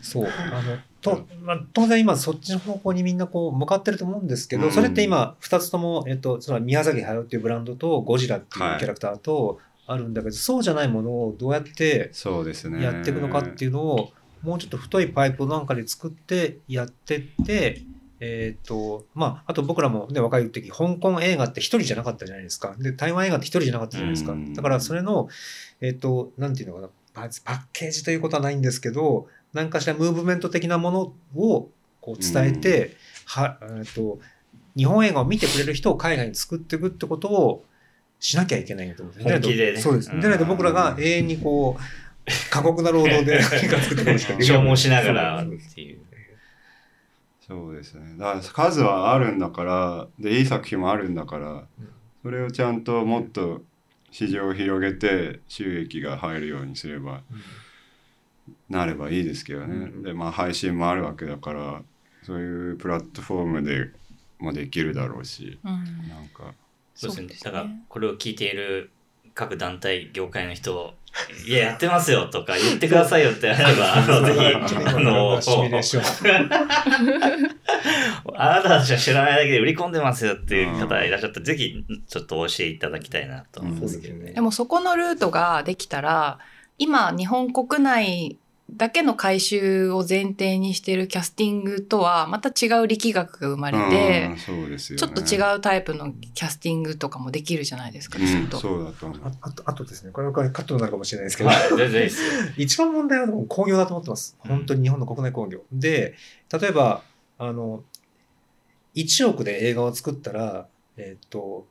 そう。あの、と、まあ、当然今そっちの方向にみんなこう向かってると思うんですけど、
うん
それって今二つとも、えっと、その宮崎駿っていうブランドとゴジラっていうキャラクターとあるんだけど、そうじゃないものをどうやって
そうですね。
やっていくのかっていうのを、もうちょっと太いパイプなんかで作ってやってって、えっ、と、まあ、あと僕らもね、若い時、香港映画って一人じゃなかったじゃないですか。で、台湾映画って一人じゃなかったじゃないですか
うん。
だからそれの、えっ、と、なんていうのかな、パパッケージということはないんですけど、何かしらムーブメント的なものをこう伝えて、はえーと日本映画を見てくれる人を海外に作っていくってことをしなきゃいけないと思
ね。
そうです。
うん。
でないと僕らが永遠にこう、過酷な労働で何か作ってし。
消耗しながらっていう。
そう。ですね。だから数はあるんだからでいい作品もあるんだからそれをちゃんともっと市場を広げて収益が入るようにすればなればいいですけどね、
うん
でまあ配信もあるわけだからそういうプラットフォームでもできるだろうし
うん。
なんか。
そうですね。
ね。
だから、これを聞いている各団体、業界の人、いや、やってますよとか言ってくださいよってあれば、あの、ぜひ、あの。あなたたちは知らないだけで売り込んでますよっていう方いらっしゃったら、ぜひ、ちょっとお教えいただきたいなと思うんですけどね。
でもそこのルートができたら今日本国内だけの回収を前提にしてるキャスティングとはまた違う力学が生まれて、
ね、
ちょっと違うタイプのキャスティングとかもできるじゃないですか、きっ
うん、
と。
そうだと思う
ああと、あとですね、これはこれカットになるかもしれないですけど。一番問題は工業だと思ってます。本当に日本の国内工業。で、例えば、あの、1億で映画を作ったら、えっ、と、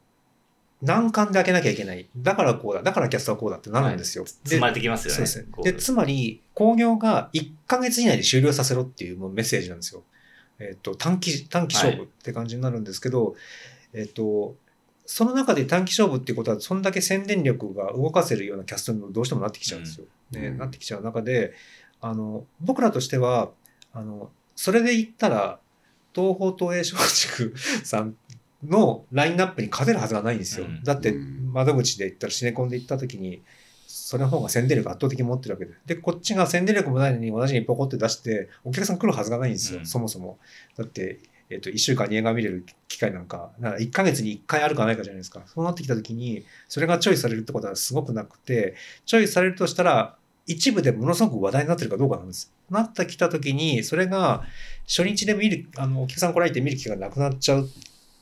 難関で開けなきゃいけない。だからこうだ。だからキャストはこうだってなるんですよ。
積まれてきますよね。
そうですね。で、つまり、工業が1ヶ月以内で終了させろっていうメッセージなんですよ。えっ、と、短期、短期勝負って感じになるんですけど、えっ、と、その中で短期勝負っていうことは、そんだけ宣伝力が動かせるようなキャストにもどうしてもなってきちゃうんですよ。ね、
うん
なってきちゃう中で、あの、僕らとしては、あの、それで言ったら、東方東映松竹さんのラインナップに勝てるはずがないんですよ。
うん。
だって
うん。
窓口で言ったらシネコンで行った時にそれの方が宣伝力圧倒的に持ってるわけで。でこっちが宣伝力もないのに同じにポコって出してお客さん来るはずがないんですよ、
うん。
そもそも。だって、えっと1週間に映画見れる機会なんかなんか1ヶ月に1回あるかないかじゃないですか。そうなってきた時にそれがチョイスされるってことはすごくなくてチョイスされるとしたら一部でものすごく話題になってるかどうかなんです。なってきた時にそれが初日で見るあのお客さん来られて見る機会がなくなっちゃう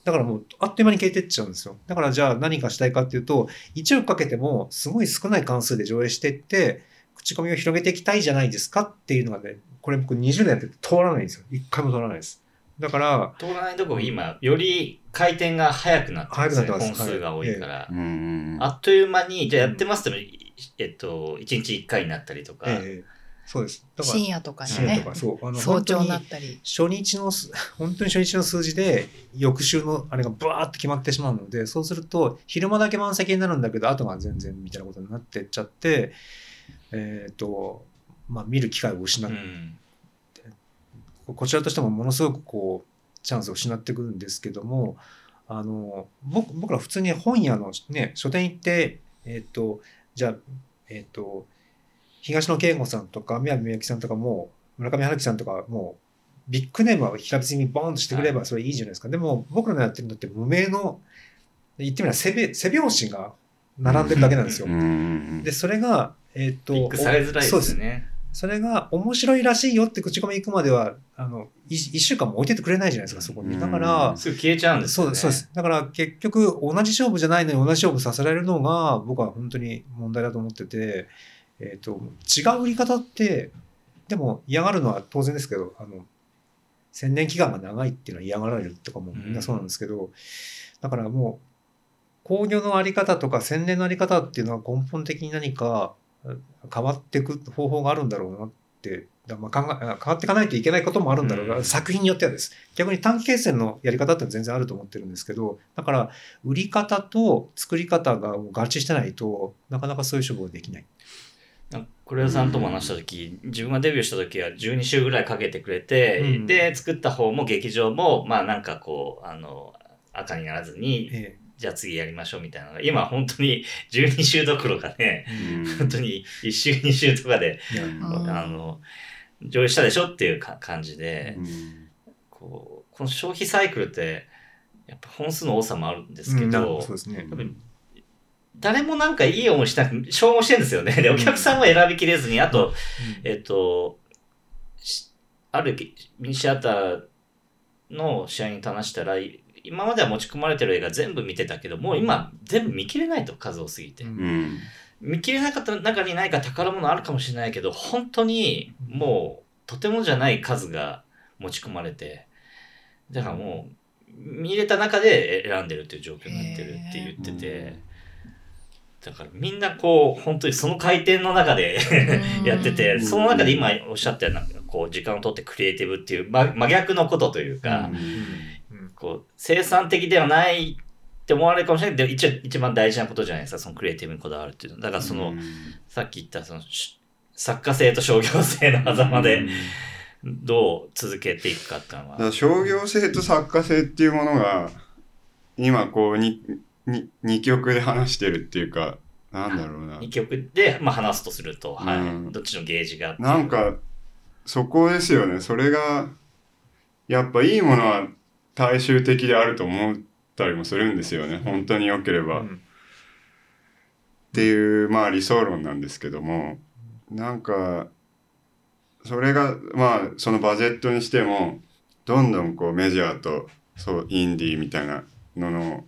だからもうあっという間に消えてっちゃうんですよ。だからじゃあ何かしたいかっていうと1億かけてもすごい少ない関数で上映していって口コミを広げていきたいじゃないですかっていうのがねこれ僕20年やって通らないんですよ。一回も通らないです。だから
通らないところ今、より回転が早くなってますね。
早くなってます
本数が多いから。
うんうんうん
あっという間に、じゃあやってますっても、えっと、1日1回になったりとか、
ええそうです。だから
深夜とかにね
とか、そうあの
早朝
に
になったり。
初日のす、本当に初日の数字で、翌週のあれがバーって決まってしまうので、そうすると、昼間だけ満席になるんだけど、後が全然みたいなことになってっちゃって、えっ、と、まあ、見る機会を失っ
うん。
こちらとしてもものすごくこう、チャンスを失ってくるんですけども、あの、僕僕ら普通に本屋のね、書店行って、えっ、と、じゃあ、えっ、と、東野圭吾さんとか、宮部みゆきさんとかも、村上春樹さんとかもう、ビッグネームは平別にボーンとしてくればそれいいじゃないですか。でも、僕らのやってるのって無名の、言ってみれば背べ背拍子が並んでるだけなんですよで、それが、えっ、と、
ビッグされづらい
そう
ですね。
それが面白いらしいよって口コミ行くまでは、あの、い一週間も置いててくれないじゃないですか、そこに。
うん
だから、
すぐ消えちゃうんですよね。
そうです、そうです。だから結局、同じ勝負じゃないのに同じ勝負させられるのが、僕は本当に問題だと思ってて、えっ、と、違う売り方って、でも嫌がるのは当然ですけど、あの、宣伝期間が長いっていうのは嫌がられるとかもみんなそうなんですけど、だからもう、工業のあり方とか宣伝のあり方っていうのは根本的に何か変わっていく方法があるんだろうなって、だまあ考え変わっていかないといけないこともあるんだろうな、
うん
作品によってはです。逆に短期決戦のやり方って全然あると思ってるんですけど、だから売り方と作り方が合致してないとなかなかそういう処方ができない。
黒田さんとも話した時、自分がデビューした時は12週ぐらいかけてくれて、
うん。
で作った方も劇場もまあなんかこうあの赤にならずに、
え
じゃあ次やりましょうみたいなのが今本当に12週どころかね
うん。
本当に1週2週とかで、
うん。
あの上映したでしょっていうか感じで、
うん。
こうこの消費サイクルってやっぱ本数の多さもあるんですけ
うん。そうですね。
やっ。誰もなんかいい思いしたく消耗してるんですよね。で、お客さんも選びきれずに、あと、えっと、しあるミニシアターの試合に話したら、い今までは持ち込まれてる映画全部見てたけど、もう今全部見切れないと数多すぎて。
うん。
うん
見切れなかった中に何か宝物あるかもしれないけど、本当にもうとてもじゃない数が持ち込まれて、だからもう、見れた中で選んでるっていう状況になってるって言ってて、だからみんなこう、本当にその回転の中で やってて、
うん
その中で今おっしゃったような、こう、時間を取ってクリエイティブっていう、ま、真逆のことというか、
うん
こう、生産的ではないって思われるかもしれないけど、一応一番大事なことじゃないですか、そのクリエイティブにこだわるっていうのは。だからその、さっき言ったその、し作家性と商業性の狭間でどう続けていくかっていうのは。
商業性と作家性っていうものが今こうにに二極で話してるっていうかなんだろうな。
二曲で、まあ、話すとすると、はい。
うん。
どっちのゲージが。
なんかそこですよね。それがやっぱいいものは大衆的であると思ったりもするんですよね。本当に良ければ、っ
うん。
ていうまあ理想論なんですけども。なんかそれがまあそのバジェットにしてもどんどんこうメジャーとそうインディーみたいなのの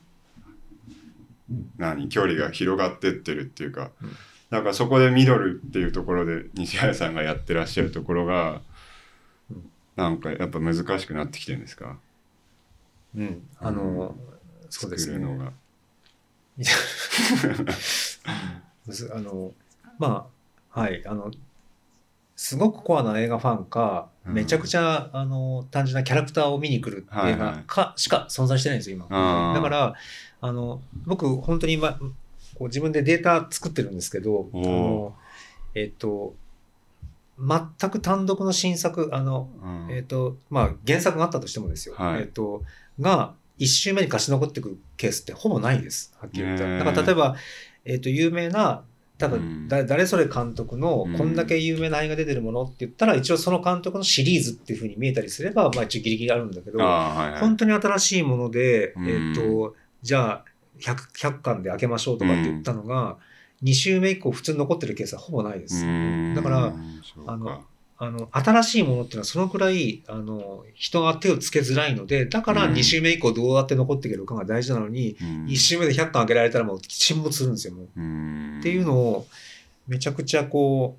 何距離が広がってってるっていうか、
うん
だからそこでミドルっていうところで西原さんがやってらっしゃるところが、
うん
なんかやっぱ難しくなってきてるんですか？
うん、あの、そうですね。
のが。
あの、まあ、はい、あの、すごくコアな映画ファンか、
うん
めちゃくちゃ、あの、単純なキャラクターを見に来る映
はいはい
画か、しか存在してないんですよ、今。だから、あの、僕、本当に今、こう自分でデータ作ってるんですけど、えっと、全く単独の新作、あの、
うん。
えっ、と、まあ、原作があったとしてもですよ。
はい。
えっ、と、が、一周目に勝ち残っていくケースってほぼないです。はっきり言った
へー
ら。だから例えば、えっ、と、有名な、ただ、
うん。
だ誰それ監督の
うん。
こんだけ有名な映画出てるものって言ったら、一応その監督のシリーズっていうふうに見えたりすれば、まあ一応ギリギリあるんだけど、
あーはいはい。
本当に新しいもので、
うん。
えっ、と、じゃあ100、100巻で開けましょうとかって言ったのが、2週目以降普通に残ってるケースはほぼないです。
うん。
だからあのあの、新しいものっていうのはそのくらい、あの、人が手をつけづらいので、だから
うん。
2週目以降どうやって残っていけるかが大事なのに、
うん。
1週目で100巻開けられたらもう沈没するんですよ、もう。
うん。
っていうのを、めちゃくちゃこ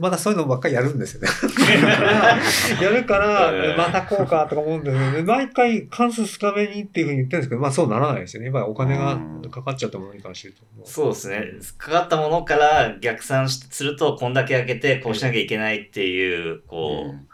またそういうのばっかりやるんですよね。やるから、またこうかとか思うんですけど、毎回関数少なめにっていうふうに言ってるんですけど、まあそうならないですよね。やっぱりお金がかかっちゃったものに関して。
そうですね。かかったものから逆算しすると、こんだけ開けて、こうしなきゃいけないっていう、こう、
うん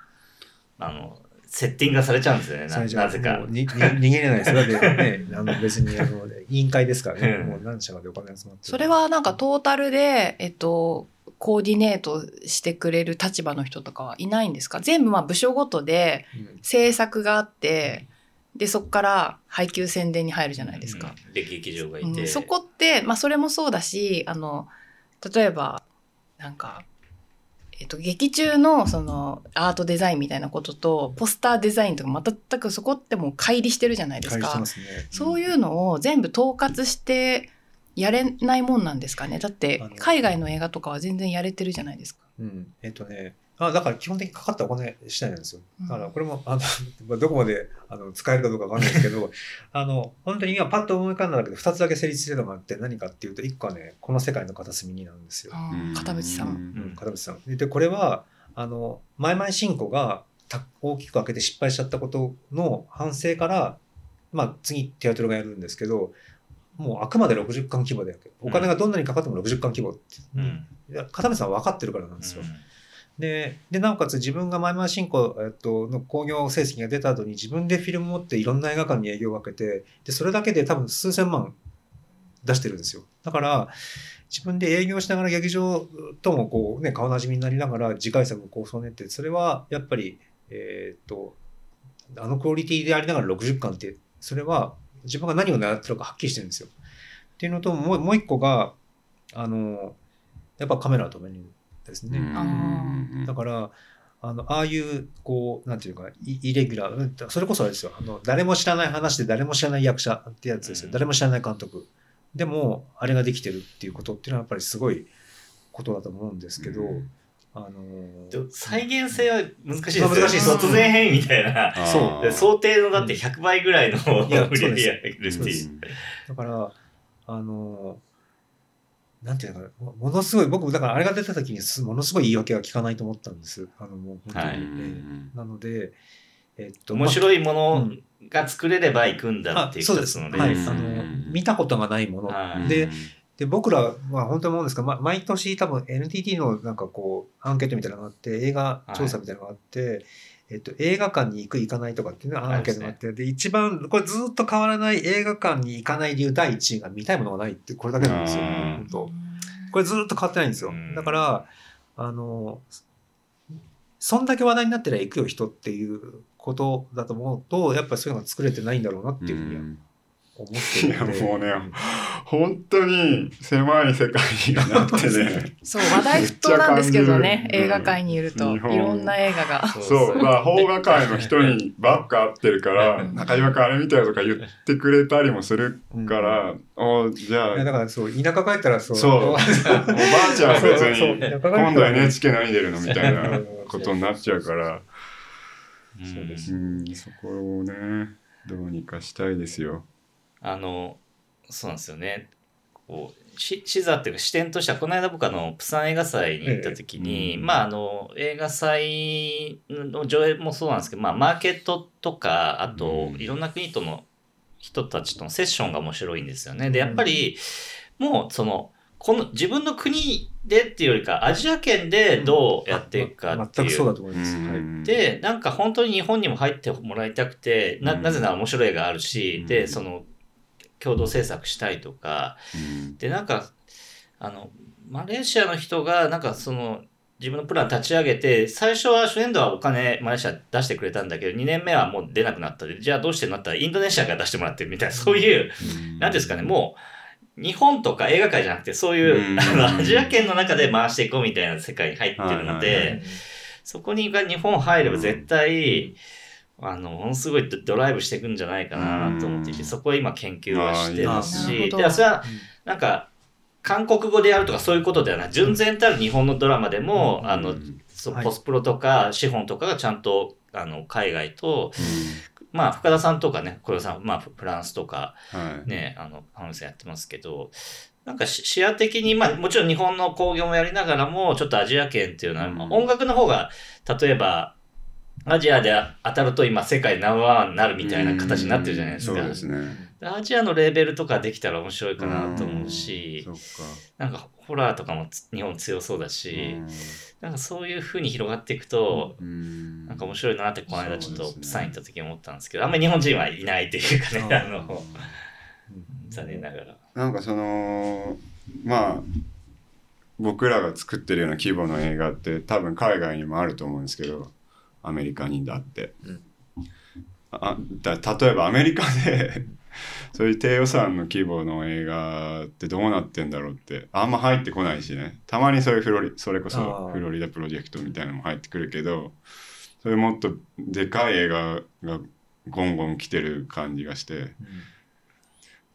あの、セッティングがされちゃうんですよね。なぜか
逃げれないです。だってね、あの別にあの委員会ですからね、
うん
もう何社かでお金集まってる
それはなんかトータルで、えっと、コーディネートしてくれる立場の人とかはいないんですか？全部まあ部署ごとで
うん
制作があって、で、そこから配給宣伝に入るじゃないですか。
うんで、劇場がいて。
うんそこって、まあそれもそうだし、あの、例えば、なんか、えっと、劇中のそのアートデザインみたいなことと、ポスターデザインとか全くそこってもう乖離してるじゃないですか
返してま。すね。
そういうのを全部統括してやれないもんなんですかね？だって海外の映画とかは全然やれてるじゃないですか。
うん。えっとね、あだから基本的にかかったお金次第なんですよ。
うん
だからこれも、あの、まあどこまであの使えるかどうかわかんないですけど、あの、本当に今パッと思い浮かんだだけで2つだけ成立してるのがあって何かっていうと、1個はね、この世界の片隅になんですよ。
うん片渕さん。
うん、片渕さん。で、これは、あの、前々進行がた大きく開けて失敗しちゃったことの反省から、まあ、次、テアトルがやるんですけど、もうあくまで60巻規模で。お金がどんなにかかっても60巻規模って。
うん。
片渕さんは分かってるからなんですよ。
うん
で、で、なおかつ自分が前々進行、えっと、の興行成績が出た後に自分でフィルム持っていろんな映画館に営業を分けて、で、それだけで多分数千万出してるんですよ。だから、自分で営業しながら劇場ともこうね、顔なじみになりながら次回作を構想練って、それはやっぱり、えーっと、あのクオリティでありながら60巻って、それは自分が何を狙ってるかはっきりしてるんですよ。っていうのと、もうもう一個が、あの、やっぱカメラとメニューですね。
あ
だから、あの、ああいう、こう、なんていうか、イイレギュラーうん、それこそあれですよ、あの、誰も知らない話で誰も知らない役者ってやつですよ。
うん
誰も知らない監督。でも、あれができてるっていうことっていうのはやっぱりすごいことだと思うんですけど、
うん
あのー
再現性は難しいですよ。ね。
難しいです
突然変異みたいな。
そう
で想定のだって100倍ぐらいの。
だから、あのーなんていうのかな、もものすごい、僕、だからあれが出た時にすものすごい言い訳は聞かないと思ったんです。あの、もう本当に。
はい。
ええなので、えっと、
面白いも
う
の
ん。
が作れれば行くんだっていう
あそうです。
一つの例
はい、
です
あの見たことがないもの、
はい。
でで僕らは本当に思うんですが、ま、毎年多分 NTT のなんかこうアンケートみたいなのがあって映画調査みたいなのがあって、えっと、映画館に行く行かないとかっていうのがアンケートがあってで一番これずっと変わらない映画館に行かない理由第一位が見たいものがないってこれだけなんですよ。
うん。
本当。これずっと変わってないんですよ。
うん。
だからあのそんだけ話題になってりゃ行くよ人っていうことだと思うとやっぱりそういうのが作れてないんだろうなっていうふうには思って
いやもうね本当に狭い世界になってね。
そう話題沸騰なんですけどね
めっちゃ感じる。
映画界にいると。いろんな映画が。
そうまあ邦画界の人にばっか会ってるから
うん。
中島君あれ見たよとか言ってくれたりもするから、おじゃあ。
だからそう田舎帰ったらそう。
そう。おばあちゃんは別に今度 NHK 何出るのみたいなことになっちゃうから。
うん
そうです。
うんそこをねどうにかしたいですよ。
あのそうなんですよね。こうし視座っていうか視点としてはこの間僕あのプサン映画祭に行った時に、
ええ。うん
まああの映画祭の上映もそうなんですけど、まあ、マーケットとかあと
うん
いろんな国との人たちとのセッションが面白いんですよね。でやっぱりもうそのこの自分の国でっていうよりかアジア圏でどうやっていくかっていう。
全くそうだと思います。はい。
うん。
でなんか本当に日本にも入ってもらいたくてなぜなら面白い映画あるし、
うん。
でその共同制作したいとか。
うん。
でなんかあのマレーシアの人がなんかその自分のプラン立ち上げて最初は初年度はお金マレーシア出してくれたんだけど2年目はもう出なくなったでじゃあどうしてなったらインドネシアから出してもらってるみたいなそういう何ですかねもう日本とか映画界じゃなくてそういう、
うん。
あのアジア圏の中で回していこうみたいな世界に入ってるので、
はい
そこにが日本入れば絶対、あのものすごいドドライブしていくんじゃないかなと思っていて、
うん。
そこは今研究はしてますしでそれはなんか韓国語でやるとかそういうことではない。純然たる日本のドラマでも、
うん。
あの
うん
ポスプロとか資本とかがちゃんとあの海外と、まあ深田さんとかね小田さん、まあ、フランスとか
はい。
ね、あの、ハムさんやってますけど、なんかし視野的に、まあもちろん日本の興行もやりながらも、ちょっとアジア圏っていうのは、音楽の方が、例えば、アジアで当たると今世界ナンバーワンになるみたいな形になってるじゃないですか。
そうですね。
アジアのレーベルとかできたら面白いかなと思うし
そ、っか。
なんかホラーとかもつ日本強そうだし、なんかそういう風に広がっていくと、
うん
なんか面白いなってこの間ちょっとサン行った時に思ったんですけど、あんまり日本人はいないというかね、
あ
あの、残念ながら。
なんかそのまあ僕らが作ってるような規模の映画って多分海外にもあると思うんですけどアメリカにだって、
うん。
あだ例えばアメリカで そういう低予算の規模の映画ってどうなってんだろうってあんま入ってこないしね。たまにそういうフロリそれこそフロリダプロジェクトみたいなのも入ってくるけどそういうもっとでかい映画がゴンゴン来てる感じがして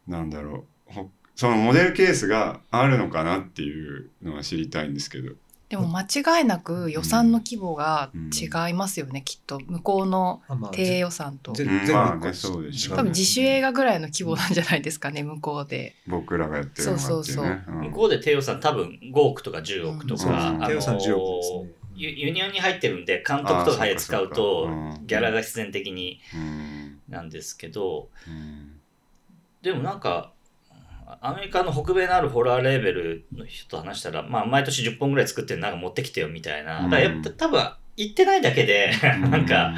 なんだろう。ほそのモデルケースがあるのかなっていうのは知りたいんですけど
でも間違いなく予算の規模が違いますよね、きっと。向こうの低予算と。
全部
まあねそうでしょうね。
多分自主映画ぐらいの規模なんじゃないですかね向こうで。
僕らがやってるのがっていうね。
そうそう
う。ん。
向こうで低予算多分5億とか10億と
うん
か、
う。ん。
あ
低予算
の
10億ですね。
ユユニオンに入ってるんで監督とかで使うとギャラが必然的に
うん。
なんですけど。
うん。
でもなんかアメリカの北米のあるホラーレーベルの人と話したら、まあ、毎年10本ぐらい作ってるなんか持ってきてよみたいな、だからやっぱ多分行ってないだけでなんか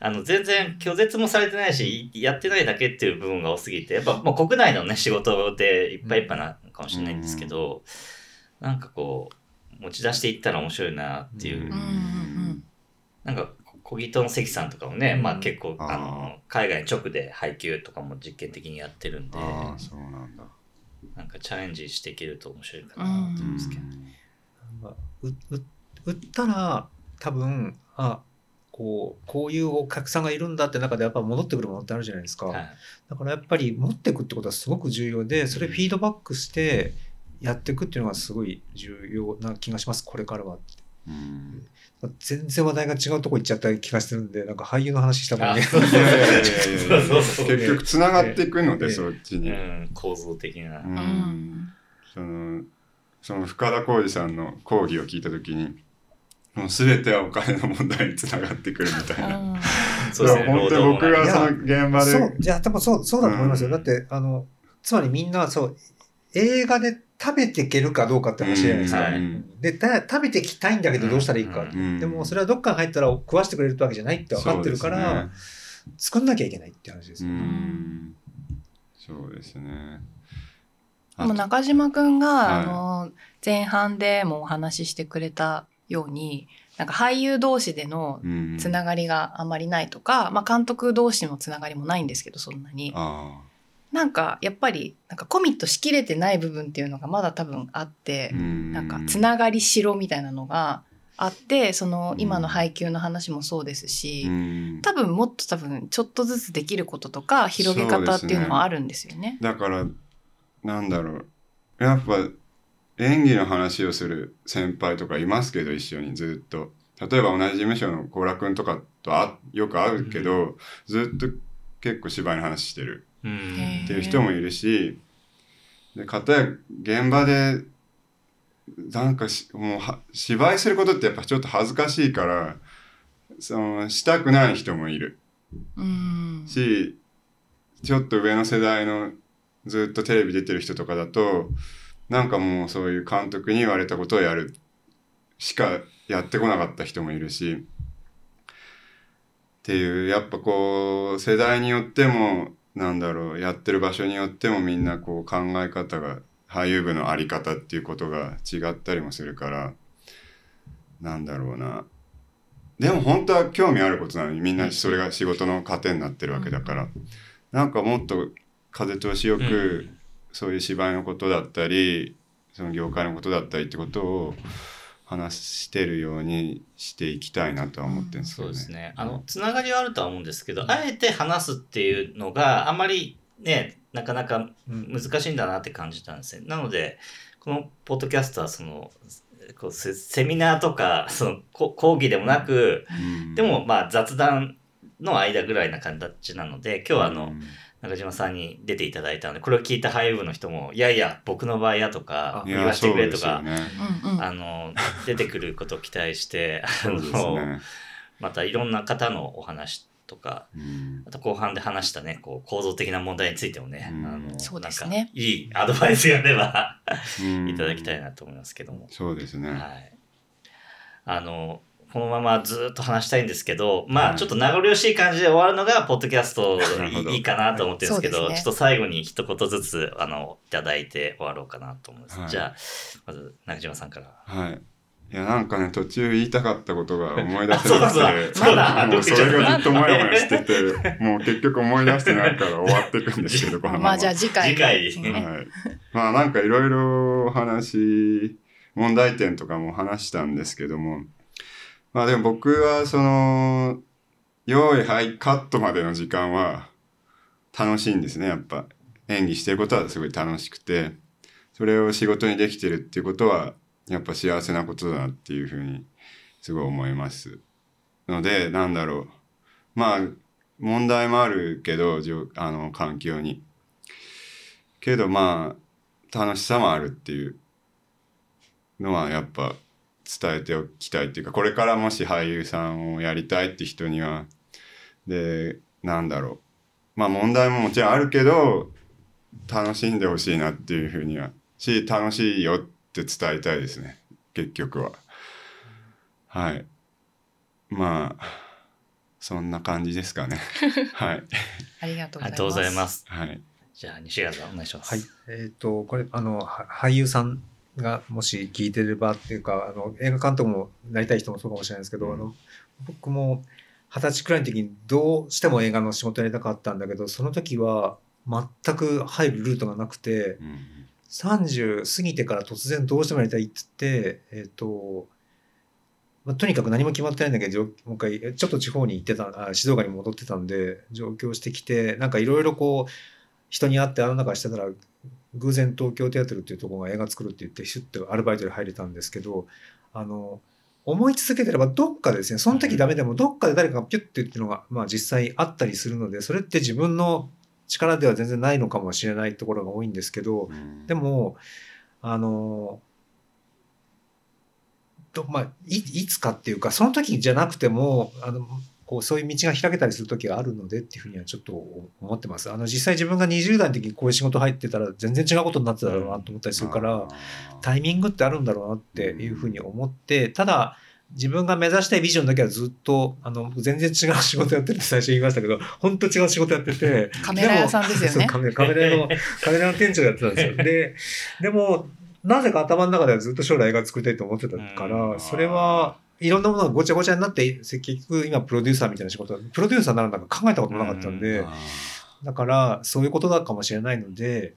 あの全然拒絶もされてないしやってないだけっていう部分が多すぎてやっぱもう国内のね仕事でいっぱいいっぱいなのかもしれないんですけど、なんかこう持ち出していったら面白いなっていう、
うん
うんうん。うん
なんか小木戸の関さんとかもね、
うん
まあ結構
あ
の海外直で配給とかも実験的にやってるんで。
そうなんだ
なんかチャレンジしていけると面白いかなと思うんですけど、
まあうう売ったら多分あこうこういうお客さんがいるんだって中でやっぱ戻ってくるものってあるじゃないですか、
はい。
だからやっぱり持っていくってことはすごく重要でそれフィードバックしてやっていくっていうのがすごい重要な気がしますこれからは
うん
全然話題が違うとこ行っちゃった気がしてるんでなんか俳優の話したもんね
結局つながっていくので
ええ
そっちに、
うん、構造的な、
そのその深田浩二さんの講義を聞いた時にもう全てはお金の問題につながってくるみたいな、
そうですね
本当に僕がその現場で。
そう、いや、でもそう、そうだと思いますよ。
うん。
だって、あの、つまりみんな、そう、映画で食べていけるかどうかって話じゃないですか。
はい。
うん
で、た食べてきたいんだけどどうしたらいいか。
うん。
でも、それはどっかに入ったら食わしてくれるってわけじゃないって分かってるから、作んなきゃいけないって話です
そう
よ。
ですね。うん。そうですね。
でも中島くんが、
はい。
あの前半でもお話ししてくれたようになんか俳優同士での
うん。
つながりがあまりないとか、まあ、監督同士のつながりもないんですけどそんなに。
あ
なんかやっぱりなんかコミットしきれてない部分っていうのがまだ多分あって
あ。、な
なんかつながりしろみたいなのがあってその今の配給の話もそうですし、多分もっと多分ちょっとずつできることとか広げ方っていうのはあるんですよね。
だからなんだろう。やっぱ演技の話をする先輩とかいますけど一緒にずっと。例えば同じ事務所の高良君とかとあよく会うけど、ずっと結構芝居の話してるっていう人もいるしで片や現場でなんかしもうは芝居することってやっぱちょっと恥ずかしいからそのしたくない人もいる。
うん。
しちょっと上の世代のずっとテレビ出てる人とかだとなんかもうそういう監督に言われたことをやるしかやってこなかった人もいるしっていうやっぱこう世代によってもなんだろうやってる場所によってもみんなこう考え方が俳優部の在り方っていうことが違ったりもするからなんだろうな。でも本当は興味あることなのにみんなそれが仕事の糧になってるわけだから。なんかもっと風通しよく、
うん。
そういう芝居のことだったりその業界のことだったりってことを話してるようにしていきたいなとは思ってるんですけ
そう
どね。
ですね。あの、つながりはあるとは思うんですけど、あえて話すっていうのがあまりね、なかなか
うん
難しいんだなって感じたんですよ。なので、このポッドキャストはその、こうセセミナーとか、そのこ講義でもなく、
うん
でもまあ雑談の間ぐらいな形なので、今日はあの、
うん
中島さんに出ていただいたので、これを聞いた俳優部の人も、いやいや、僕の場合やとか、言わせてくれとか、
ね。
あの、出てくることを期待して、あの、
ね。
またいろんな方のお話とか、
うん
あと後半で話したね、こう構造的な問題についてもね、
うん
あの
そうです
なん
ね
かいいアドバイスがあれば
うん
いただきたいなと思いますけども。
そうですね。
はい。あの、このままずっと話したいんですけど、ま
はい
あちょっと名残惜しい感じで終わるのが、ポッドキャストいいかなと思ってるんですけど、ちょっと最後に一言ずつ、あの、いただいて終わろうかなと思います。
はい。
じゃあ、まず中島さんから。
はい。いやなんかね途中言いたかったことが思い出せなく
そう
て
そうまだ
もうそれがずっとモヤモヤしててもう結局思い出してないから終わっていくんですけどこのまま。
まあじゃあ次回
次回。
うん
はい、まあなんかいろいろ話問題点とかも話したんですけどもまあでも僕はその用意はいカットまでの時間は楽しいんですねやっぱ。演技してることはすごい楽しくて。それを仕事にできてるっていうことはやっぱ幸せなことだなっていうふうにすごい思います。のでなんだろう。まあ問題もあるけどあの環境に。けどまあ楽しさもあるっていうのはやっぱ伝えておきたいっていうかこれからもし俳優さんをやりたいって人にはでなんだろうまあ問題ももちろんあるけど楽しんでほしいなっていうふうにはし楽しいよって伝えたいですね結局ははいまあそんな感じですかね はい
ありがとうございます。
ありがとうございます。
はい
じゃあ、西川さんお願いします。
はい。えっ、と、これ、あの、は俳優さんがもし聞いてればっていうか、あの、映画監督もなりたい人もそうかもしれないですけど、
うん。
あの、僕も二十歳くらいの時にどうしても映画の仕事やりたかったんだけど、その時は全く入るルートがなくて、
うん
30過ぎてから突然どうしてもやりたいって言って、えっ、と、まあ、とにかく何も決まってないんだけど、もう一回、ちょっと地方に行ってた、あ静岡に戻ってたんで、上京してきて、なんかいろいろこう、人に会ってあの中してたら、偶然東京テアトルっていうところが映画作るって言って、シュッとアルバイトで入れたんですけど、あの、思い続けてればどっかでですね、その時ダメでもどっかで誰かがピュッてっていうのが、まあ実際あったりするので、それって自分の力では全然ないのかもしれないところが多いんですけど、
うん。
でも、あの、どまあ、いいつかっていうか、その時じゃなくても、あの、こうそういう道が開けたりする時があるのでっていうふうにはちょっと思ってます。あの実際自分が20代の時にこういう仕事入ってたら全然違うことになってただろうなと思ったりするから、タイミングってあるんだろうなっていうふうに思って、ただ自分が目指したいビジョンだけはずっとあの全然違う仕事やってるって最初言いましたけど本当違う仕事やってて
カメラ屋さんですよね。
カメカメラ屋の カメラ屋の店長やってたんですよ。ででもなぜか頭の中ではずっと将来映画作りたいと思ってたか
うん。
らそれはいろんなものがごちゃごちゃになって結局今プロデューサーみたいな仕事プロデューサーになるなんか考えたこともなかったんで、だから、そういうことだかもしれないので、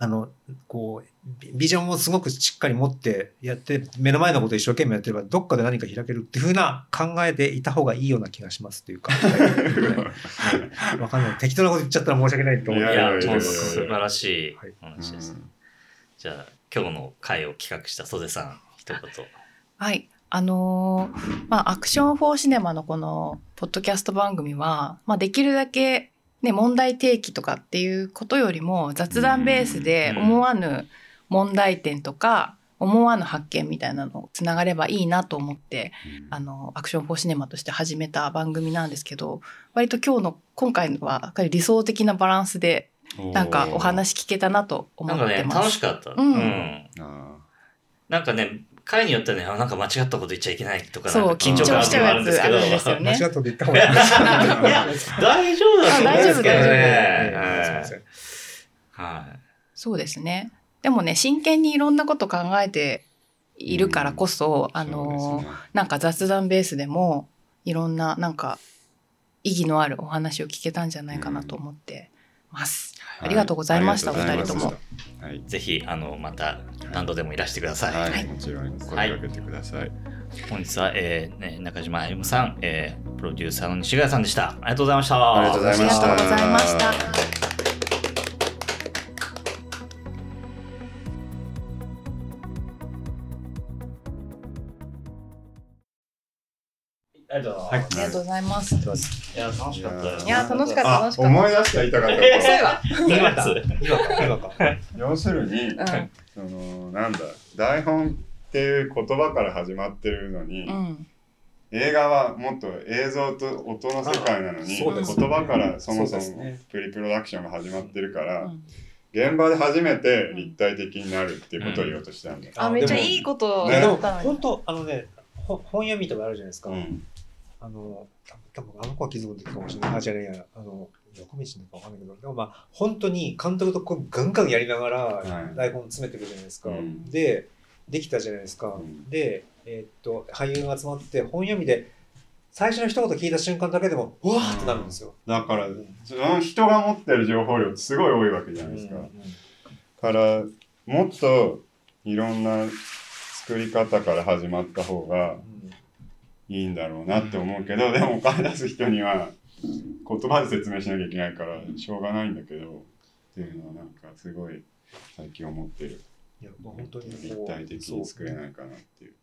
あの、こう、ビビジョンをすごくしっかり持ってやって、目の前のことを一生懸命やってれば、どっかで何か開けるっていうふうな考えでいた方がいいような気がしますというか。はいわかんない。適当なこと言っちゃったら申し訳ないと思う。
いや、
いや
素晴らしい
はい
話です。じゃあ、今日の会を企画した袖さん、一言。
はい。あのーまあ、アクション・フォー・シネマのこの、ポッドキャスト番組は、まあ、できるだけ、ね、問題提起とかっていうことよりも、雑談ベースで
うん。
思わぬ問題点とか、思わぬ発見みたいなのをつながればいいなと思って、あの、アクション・フォー・シネマとして始めた番組なんですけど、割と今日の、今回は、やっぱり理想的なバランスで、なんかお話聞けたなと思
なんかね、
ってます。
楽しかった。
うん。
うん。なんかね、会によってはね、あなんか間違ったこと言っちゃいけないとか、
そう
緊張感
緊張しちゃうやつあるんですよね。
間違ったこと言った方がいい。
大丈夫だと思うんですけど
あ大丈夫
ね。
そうですね。でもね、真剣にいろんなこと考えているからこそ、あの、なんか雑談ベースでも、いろんな、なんか、意義のあるお話を聞けたんじゃないかなと思ってます。ありがとうございましたお二
したはい。
ぜひ、あの、また何度でもいらしてください。
はい、
はい
もちろん声かけてください。
本日は、えーね、中島歩夢さん、えープロデューサーの西ヶ谷さんでした。ありがとうございました。
ありがとうございました
ありがとうございました。
ありがとうございます。
ありがとうございます。
いや、楽しかったよ。
いや、楽しかった、
あ
楽しかった。
思い出した言いたかった。
今 か、今か。
要するに、
うん。
なんだ台本っていう言葉から始まってるのに、
うん。
映画はもっと映像と音の世界なのに、
あそうです
言葉からそもそもプリプロダクションが始まってるから、
うん
現場で初めて立体的になるっていうことを言おうとしたんだよ。
あ、めっちゃいいことを
ね
でも
言ったのに
本。当あのねほ本読みとかあるじゃないですか、
うん
あの多分あの子は気づくかもしれないあじゃあねあの横道なのかわかんないけどでもまあ本当に監督とこうガンガンやりながら
はい。
台本詰めてくるじゃないですか、
うん。
でできたじゃないですか、
うん。
でえーっと俳優が集まって本読みで最初の一言聞いた瞬間だけでもうわーってなるんですよ、
だからその人が持ってる情報量ってすごい多いわけじゃないですか。からもっといろんな作り方から始まった方がいいんだろうなって思うけど、でもお金出す人には言葉で説明しなきゃいけないからしょうがないんだけどっていうのはなんかすごい最近思ってる
いやもう本当に
立体的に作れないかなっていう。